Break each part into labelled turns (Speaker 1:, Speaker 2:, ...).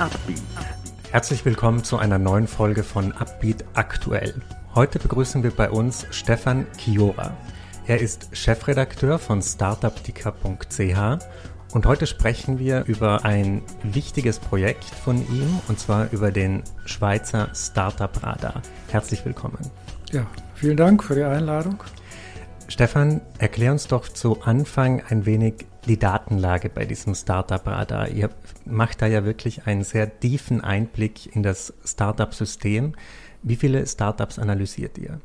Speaker 1: Upbeat. Herzlich willkommen zu einer neuen Folge von Upbeat aktuell. Heute begrüßen wir bei uns Stefan Kiora. Er ist Chefredakteur von startupdica.ch und heute sprechen wir über ein wichtiges Projekt von ihm und zwar über den Schweizer Startup Radar. Herzlich willkommen.
Speaker 2: Ja, vielen Dank für die Einladung.
Speaker 1: Stefan, erklär uns doch zu Anfang ein wenig die Datenlage bei diesem Startup-Radar. Ihr macht da ja wirklich einen sehr tiefen Einblick in das Startup-System. Wie viele Startups analysiert ihr?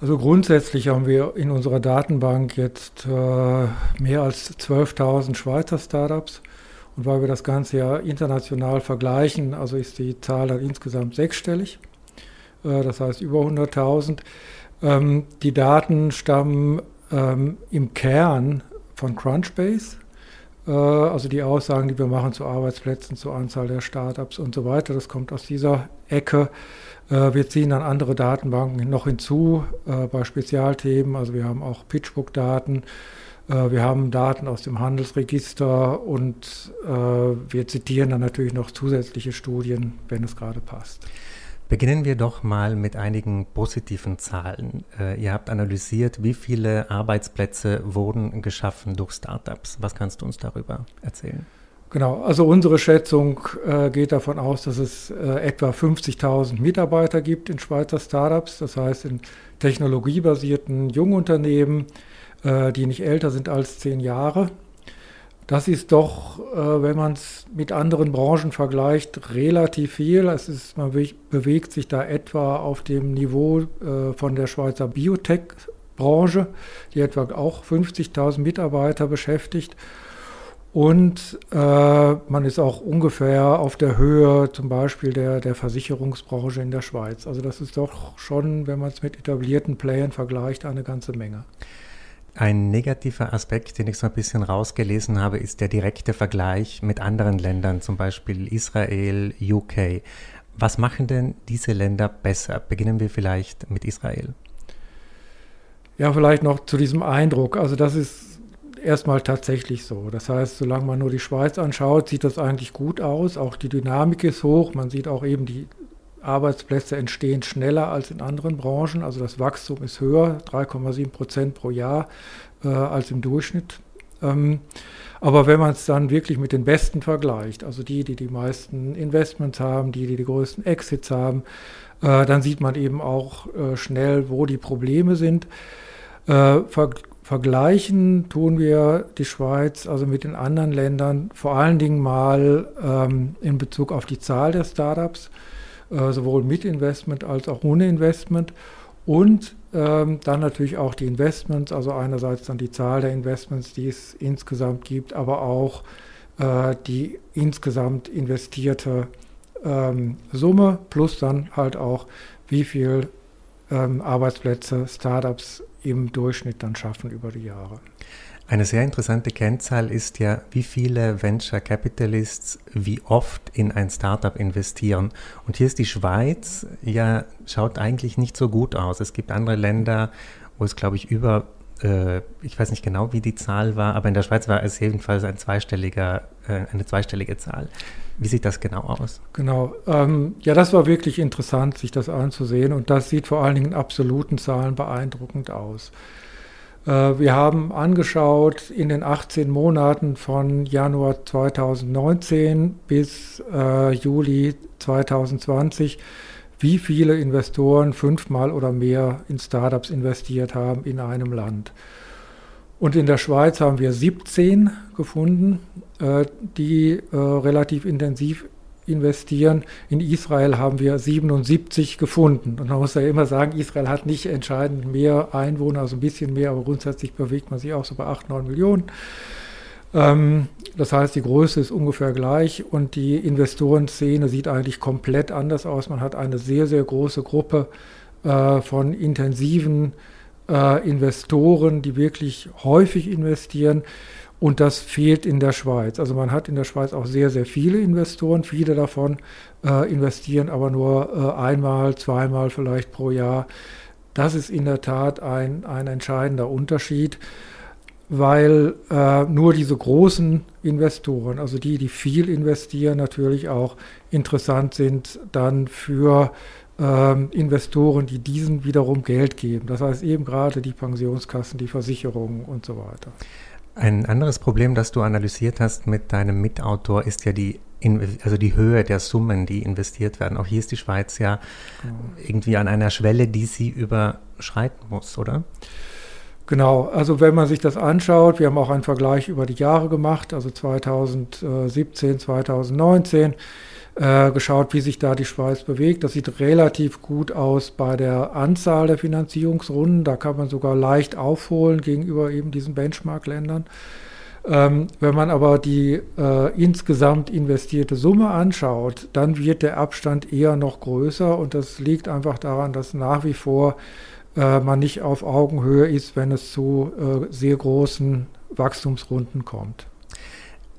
Speaker 2: Also grundsätzlich haben wir in unserer Datenbank jetzt äh, mehr als 12.000 Schweizer Startups. Und weil wir das Ganze ja international vergleichen, also ist die Zahl dann insgesamt sechsstellig. Äh, das heißt über 100.000. Ähm, die Daten stammen ähm, im Kern von Crunchbase, äh, also die Aussagen, die wir machen zu Arbeitsplätzen, zur Anzahl der Startups und so weiter, das kommt aus dieser Ecke. Äh, wir ziehen dann andere Datenbanken noch hinzu äh, bei Spezialthemen, also wir haben auch PitchBook-Daten. Wir haben Daten aus dem Handelsregister und wir zitieren dann natürlich noch zusätzliche Studien, wenn es gerade passt.
Speaker 1: Beginnen wir doch mal mit einigen positiven Zahlen. Äh, ihr habt analysiert, wie viele Arbeitsplätze wurden geschaffen durch Startups. Was kannst du uns darüber erzählen?
Speaker 2: Genau, also unsere Schätzung äh, geht davon aus, dass es äh, etwa 50.000 Mitarbeiter gibt in Schweizer Startups, das heißt in technologiebasierten Jungunternehmen, die nicht älter sind als zehn Jahre. Das ist doch, äh, wenn man es mit anderen Branchen vergleicht, relativ viel. Es ist, man bewegt sich da etwa auf dem Niveau äh, von der Schweizer Biotech-Branche, die etwa auch 50.000 Mitarbeiter beschäftigt. Und äh, man ist auch ungefähr auf der Höhe zum Beispiel der, der Versicherungsbranche in der Schweiz. Also das ist doch schon, wenn man es mit etablierten Playern vergleicht, eine ganze Menge.
Speaker 1: Ein negativer Aspekt, den ich so ein bisschen rausgelesen habe, ist der direkte Vergleich mit anderen Ländern, zum Beispiel Israel, UK. Was machen denn diese Länder besser? Beginnen wir vielleicht mit Israel.
Speaker 2: Ja, vielleicht noch zu diesem Eindruck. Also das ist erstmal tatsächlich so. Das heißt, solange man nur die Schweiz anschaut, sieht das eigentlich gut aus. Auch die Dynamik ist hoch. Man sieht auch eben die Arbeitsplätze entstehen schneller als in anderen Branchen. Also das Wachstum ist höher, 3,7 Prozent pro Jahr äh, als im Durchschnitt. Ähm, aber wenn man es dann wirklich mit den Besten vergleicht, also die, die die meisten Investments haben, die, die die größten Exits haben, äh, dann sieht man eben auch äh, schnell, wo die Probleme sind. Äh, ver vergleichen tun wir die Schweiz also mit den anderen Ländern vor allen Dingen mal ähm, in Bezug auf die Zahl der Startups. Äh, sowohl mit Investment als auch ohne Investment. Und ähm, dann natürlich auch die Investments, also einerseits dann die Zahl der Investments, die es insgesamt gibt, aber auch äh, die insgesamt investierte ähm, Summe plus dann halt auch, wie viel ähm, Arbeitsplätze Startups im Durchschnitt dann schaffen über die Jahre.
Speaker 1: Eine sehr interessante Kennzahl ist ja, wie viele Venture Capitalists wie oft in ein Startup investieren. Und hier ist die Schweiz, ja, schaut eigentlich nicht so gut aus. Es gibt andere Länder, wo es, glaube ich, über, äh, ich weiß nicht genau, wie die Zahl war, aber in der Schweiz war es jedenfalls ein zweistelliger, äh, eine zweistellige Zahl. Wie sieht das genau aus?
Speaker 2: Genau. Ähm, ja, das war wirklich interessant, sich das anzusehen. Und das sieht vor allen Dingen in absoluten Zahlen beeindruckend aus. Äh, wir haben angeschaut in den 18 Monaten von Januar 2019 bis äh, Juli 2020, wie viele Investoren fünfmal oder mehr in Startups investiert haben in einem Land. Und in der Schweiz haben wir 17 gefunden, äh, die äh, relativ intensiv investieren. In Israel haben wir 77 gefunden. Und man muss ja immer sagen, Israel hat nicht entscheidend mehr Einwohner, also ein bisschen mehr, aber grundsätzlich bewegt man sich auch so bei 8, 9 Millionen. Ähm, das heißt, die Größe ist ungefähr gleich und die Investorenszene sieht eigentlich komplett anders aus. Man hat eine sehr, sehr große Gruppe äh, von intensiven äh, Investoren, die wirklich häufig investieren. Und das fehlt in der Schweiz. Also man hat in der Schweiz auch sehr, sehr viele Investoren. Viele davon äh, investieren aber nur äh, einmal, zweimal vielleicht pro Jahr. Das ist in der Tat ein, ein entscheidender Unterschied. weil äh, nur diese großen Investoren, also die, die viel investieren, natürlich auch interessant sind dann für ähm, Investoren, die diesen wiederum Geld geben. Das heißt eben gerade die Pensionskassen, die Versicherungen und so weiter.
Speaker 1: Ein anderes Problem, das du analysiert hast mit deinem Mitautor, ist ja die, also die Höhe der Summen, die investiert werden. Auch hier ist die Schweiz ja genau. irgendwie an einer Schwelle, die sie überschreiten muss, oder?
Speaker 2: Genau, also wenn man sich das anschaut, wir haben auch einen Vergleich über die Jahre gemacht, also 2017, 2019 äh, geschaut, wie sich da die Schweiz bewegt. Das sieht relativ gut aus bei der Anzahl der Finanzierungsrunden. Da kann man sogar leicht aufholen gegenüber eben diesen Benchmark-Ländern. Ähm, wenn man aber die äh, insgesamt investierte Summe anschaut, dann wird der Abstand eher noch größer und das liegt einfach daran, dass nach wie vor äh, man nicht auf Augenhöhe ist, wenn es zu äh, sehr großen Wachstumsrunden kommt.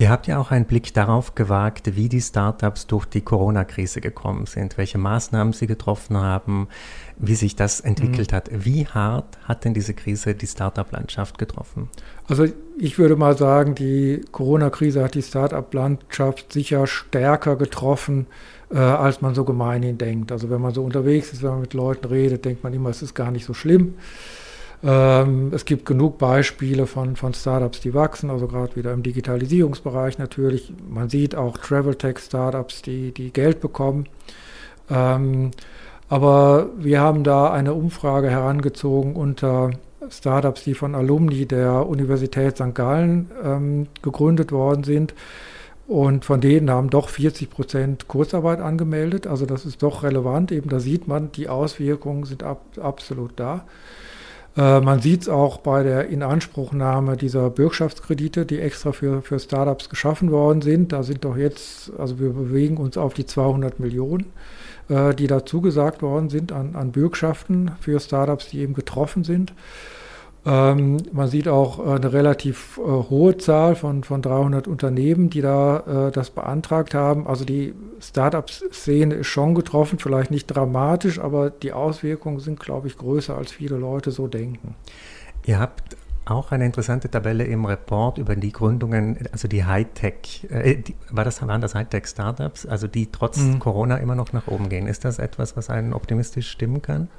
Speaker 1: Ihr habt ja auch einen Blick darauf gewagt, wie die Startups durch die Corona-Krise gekommen sind, welche Maßnahmen sie getroffen haben, wie sich das entwickelt mhm. hat. Wie hart hat denn diese Krise die Startup-Landschaft getroffen?
Speaker 2: Also ich würde mal sagen, die Corona-Krise hat die Startup-Landschaft sicher stärker getroffen, äh, als man so gemeinhin denkt. Also wenn man so unterwegs ist, wenn man mit Leuten redet, denkt man immer, es ist gar nicht so schlimm. Ähm, es gibt genug Beispiele von, von Startups, die wachsen, also gerade wieder im Digitalisierungsbereich natürlich. Man sieht auch Travel-Tech-Startups, die, die Geld bekommen. Ähm, aber wir haben da eine Umfrage herangezogen unter Startups, die von Alumni der Universität St. Gallen ähm, gegründet worden sind. Und von denen haben doch 40 Prozent Kurzarbeit angemeldet. Also das ist doch relevant. Eben da sieht man, die Auswirkungen sind ab, absolut da. Äh, man sieht es auch bei der Inanspruchnahme dieser Bürgschaftskredite, die extra für, für Startups geschaffen worden sind. Da sind doch jetzt, also wir bewegen uns auf die 200 Millionen, äh, die da zugesagt worden sind an, an Bürgschaften für Startups, die eben getroffen sind. Ähm, man sieht auch äh, eine relativ äh, hohe Zahl von, von 300 Unternehmen, die da äh, das beantragt haben. Also die Startup-Szene ist schon getroffen, vielleicht nicht dramatisch, aber die Auswirkungen sind, glaube ich, größer, als viele Leute so denken.
Speaker 1: Ihr habt auch eine interessante Tabelle im Report über die Gründungen, also die Hightech, äh, die, war das, waren das Hightech-Startups, also die trotz mhm. Corona immer noch nach oben gehen. Ist das etwas, was einen optimistisch stimmen kann?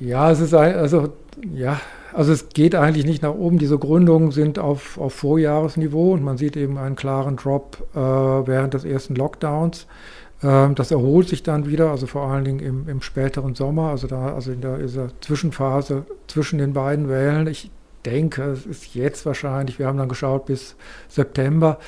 Speaker 2: Ja, es ist also ja, also es geht eigentlich nicht nach oben. Diese Gründungen sind auf, auf Vorjahresniveau und man sieht eben einen klaren Drop äh, während des ersten Lockdowns. Ähm, das erholt sich dann wieder, also vor allen Dingen im, im späteren Sommer, also da, also in der, dieser Zwischenphase zwischen den beiden Wellen. Ich denke, es ist jetzt wahrscheinlich, wir haben dann geschaut bis September,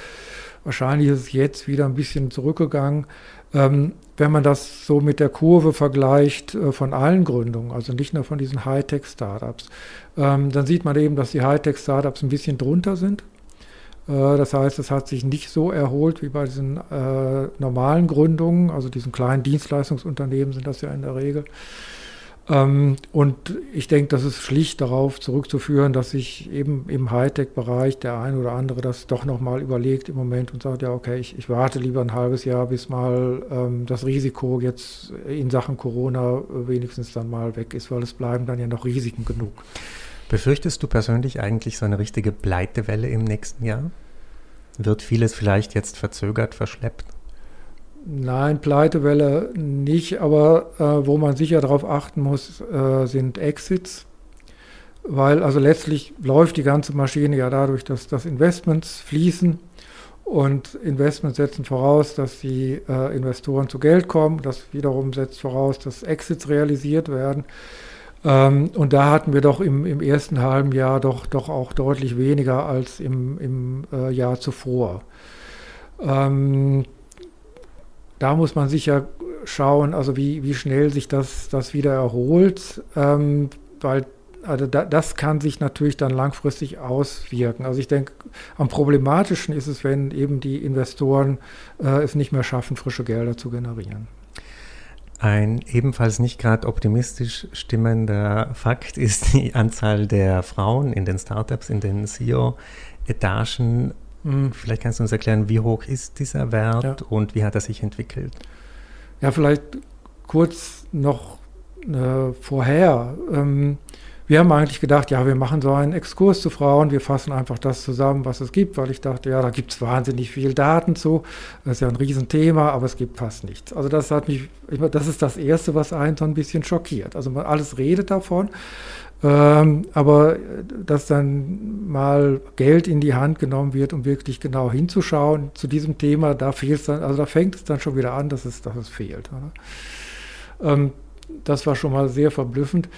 Speaker 2: wahrscheinlich ist es jetzt wieder ein bisschen zurückgegangen. Ähm, wenn man das so mit der Kurve vergleicht äh, von allen Gründungen, also nicht nur von diesen Hightech-Startups, ähm, dann sieht man eben, dass die Hightech-Startups ein bisschen drunter sind. Äh, das heißt, es hat sich nicht so erholt wie bei diesen äh, normalen Gründungen, also diesen kleinen Dienstleistungsunternehmen sind das ja in der Regel. Ähm, und ich denke, das ist schlicht darauf zurückzuführen, dass sich eben im Hightech-Bereich der ein oder andere das doch nochmal überlegt im Moment und sagt, ja, okay, ich, ich, warte lieber ein halbes Jahr, bis mal ähm, das Risiko jetzt in Sachen Corona wenigstens dann mal weg ist, weil es bleiben dann ja noch Risiken genug.
Speaker 1: Befürchtest du persönlich eigentlich so eine richtige Pleitewelle im nächsten Jahr? Wird vieles vielleicht jetzt verzögert, verschleppt?
Speaker 2: Nein, Pleitewelle nicht, aber äh, wo man sicher darauf achten muss, äh, sind Exits. Weil also letztlich läuft die ganze Maschine ja dadurch, dass, dass Investments fließen und Investments setzen voraus, dass die äh, Investoren zu Geld kommen. Das wiederum setzt voraus, dass Exits realisiert werden. Ähm, und da hatten wir doch im, im, ersten halben Jahr doch, doch auch deutlich weniger als im, im äh, Jahr zuvor. Ähm, da muss man sicher schauen, also wie, wie schnell sich das, das wieder erholt, ähm, weil also da, das kann sich natürlich dann langfristig auswirken. Also ich denke, am problematischen ist es, wenn eben die Investoren äh, es nicht mehr schaffen, frische Gelder zu generieren.
Speaker 1: Ein ebenfalls nicht gerade optimistisch stimmender Fakt ist die Anzahl der Frauen in den Startups, in den CEO-Etagen vielleicht kannst du uns erklären, wie hoch ist dieser Wert ja. und wie hat er sich entwickelt?
Speaker 2: Ja, vielleicht kurz noch äh, vorher. Ähm, wir haben eigentlich gedacht, ja, wir machen so einen Exkurs zu Frauen, wir fassen einfach das zusammen, was es gibt, weil ich dachte, ja, da gibt es wahnsinnig viel Daten zu, das ist ja ein Riesenthema, aber es gibt fast nichts. Also das hat mich, das ist das Erste, was einen so ein bisschen schockiert. Also man alles redet davon, ähm, aber dass dann mal Geld in die Hand genommen wird, um wirklich genau hinzuschauen zu diesem Thema, da fehlt dann, also da fängt es dann schon wieder an, dass es, dass es fehlt. Ähm, das war schon mal sehr verblüffend.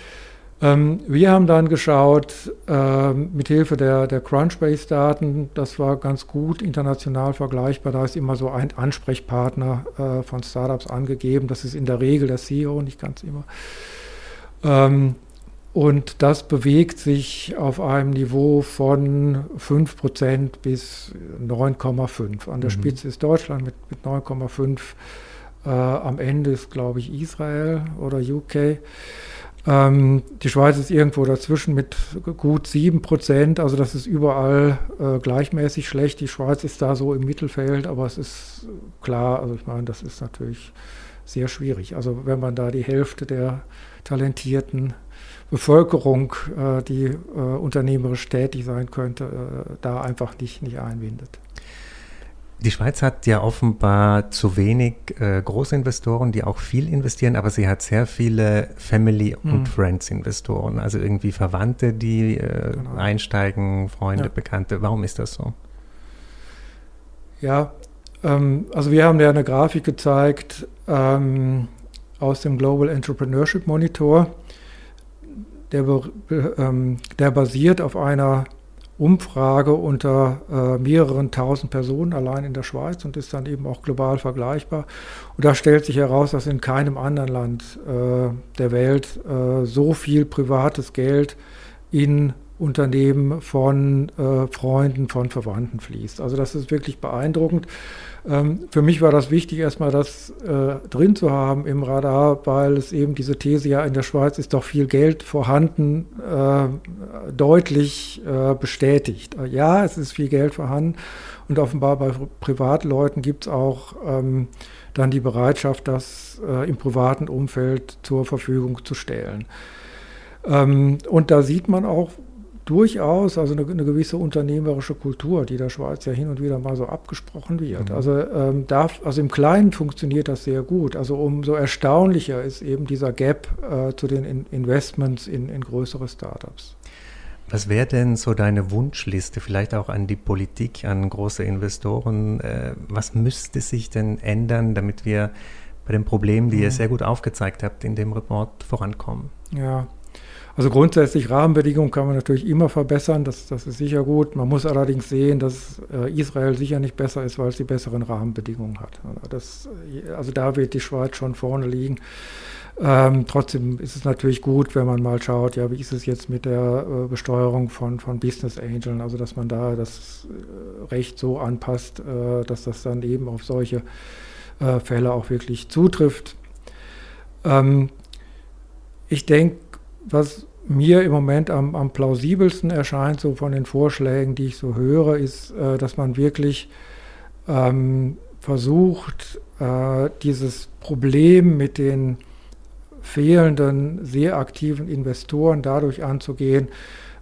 Speaker 2: Ähm, wir haben dann geschaut, äh, mit Hilfe der, der Crunchbase-Daten, das war ganz gut international vergleichbar, da ist immer so ein Ansprechpartner äh, von Startups angegeben, das ist in der Regel der CEO, nicht ganz immer. Und das bewegt sich auf einem Niveau von 5% bis 9,5. An der mhm. Spitze ist Deutschland mit, mit 9,5. Äh, am Ende ist, glaube ich, Israel oder UK. Ähm, die Schweiz ist irgendwo dazwischen mit gut 7 Prozent, also das ist überall äh, gleichmäßig schlecht. Die Schweiz ist da so im Mittelfeld, aber es ist klar, also ich meine, das ist natürlich sehr schwierig. Also wenn man da die Hälfte der talentierten Bevölkerung, äh, die äh, unternehmerisch tätig sein könnte, äh, da einfach nicht, nicht einbindet.
Speaker 1: Die Schweiz hat ja offenbar zu wenig äh, Großinvestoren, die auch viel investieren, aber sie hat sehr viele Family- und mhm. Friends-Investoren, also irgendwie Verwandte, die äh, genau. einsteigen, Freunde, ja. Bekannte. Warum ist das so?
Speaker 2: Ja, ähm, also wir haben ja eine Grafik gezeigt ähm, aus dem Global Entrepreneurship Monitor, der, ähm, der basiert auf einer Umfrage unter äh, mehreren tausend Personen allein in der Schweiz und ist dann eben auch global vergleichbar. Und da stellt sich heraus, dass in keinem anderen Land äh, der Welt äh, so viel privates Geld in Unternehmen von äh, Freunden, von Verwandten fließt. Also das ist wirklich beeindruckend. Ähm, für mich war das wichtig, erstmal das äh, drin zu haben im Radar, weil es eben diese These ja in der Schweiz ist doch viel Geld vorhanden, äh, deutlich äh, bestätigt. Ja, es ist viel Geld vorhanden und offenbar bei Privatleuten gibt es auch ähm, dann die Bereitschaft, das äh, im privaten Umfeld zur Verfügung zu stellen. Ähm, und da sieht man auch, durchaus also eine, eine, gewisse unternehmerische Kultur, die der Schweiz ja hin und wieder mal so abgesprochen wird. Mhm. Also, ähm, darf, also im Kleinen funktioniert das sehr gut. Also umso erstaunlicher ist eben dieser Gap äh, zu den in Investments in, in größere Startups.
Speaker 1: Was wäre denn so deine Wunschliste, vielleicht auch an die Politik, an große Investoren? Äh, was müsste sich denn ändern, damit wir bei den Problemen, die mhm. ihr sehr gut aufgezeigt habt, in dem Report vorankommen?
Speaker 2: Ja, also grundsätzlich Rahmenbedingungen kann man natürlich immer verbessern, das, das ist sicher gut. Man muss allerdings sehen, dass äh, Israel sicher nicht besser ist, weil es die besseren Rahmenbedingungen hat. Das, also da wird die Schweiz schon vorne liegen. Ähm, trotzdem ist es natürlich gut, wenn man mal schaut, ja, wie ist es jetzt mit der äh, Besteuerung von, von Business Angeln, also dass man da das äh, Recht so anpasst, äh, dass das dann eben auf solche äh, Fälle auch wirklich zutrifft. Ähm, ich denke, was mir im Moment am, am, plausibelsten erscheint, so von den Vorschlägen, die ich so höre, ist, äh, dass man wirklich ähm, versucht, äh, dieses Problem mit den fehlenden, sehr aktiven Investoren dadurch anzugehen,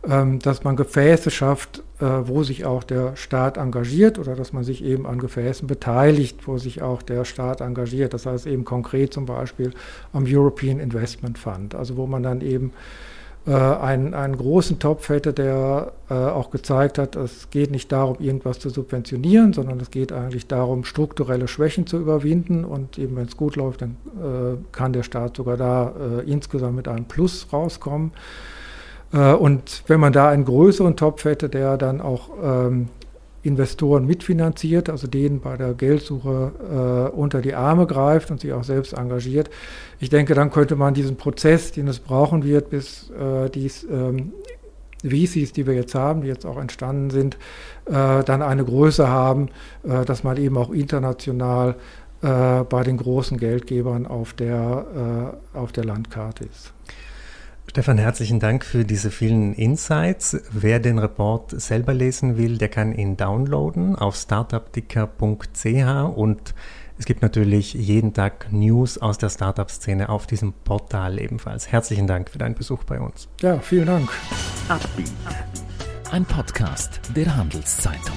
Speaker 2: dass man Gefäße schafft, äh, wo sich auch der Staat engagiert oder dass man sich eben an Gefäßen beteiligt, wo sich auch der Staat engagiert. Das heißt eben konkret zum Beispiel am European Investment Fund, also wo man dann eben äh, einen, einen großen Topf hätte, der äh, auch gezeigt hat, es geht nicht darum, irgendwas zu subventionieren, sondern es geht eigentlich darum, strukturelle Schwächen zu überwinden. Und eben wenn es gut läuft, dann kann der Staat sogar da insgesamt mit einem Plus rauskommen. Äh, und wenn man da einen größeren Topf hätte, der dann auch ähm, Investoren mitfinanziert, also denen bei der Geldsuche äh, unter die Arme greift und sich auch selbst engagiert. Ich denke, dann könnte man diesen Prozess, den es brauchen wird, bis äh, die ähm, VCs, die wir jetzt haben, die jetzt auch entstanden sind, äh, dann eine Größe haben, äh, dass man eben auch international äh, bei den großen Geldgebern auf der, auf der Landkarte ist.
Speaker 1: Stefan, herzlichen Dank für diese vielen Insights. Wer den Report selber lesen will, der kann ihn downloaden auf startupdicker.ch und Es gibt natürlich jeden Tag News aus der Startup-Szene auf diesem Portal ebenfalls. Herzlichen Dank für deinen Besuch bei uns.
Speaker 2: Ja, vielen Dank.
Speaker 3: Ein Podcast der Handelszeitung.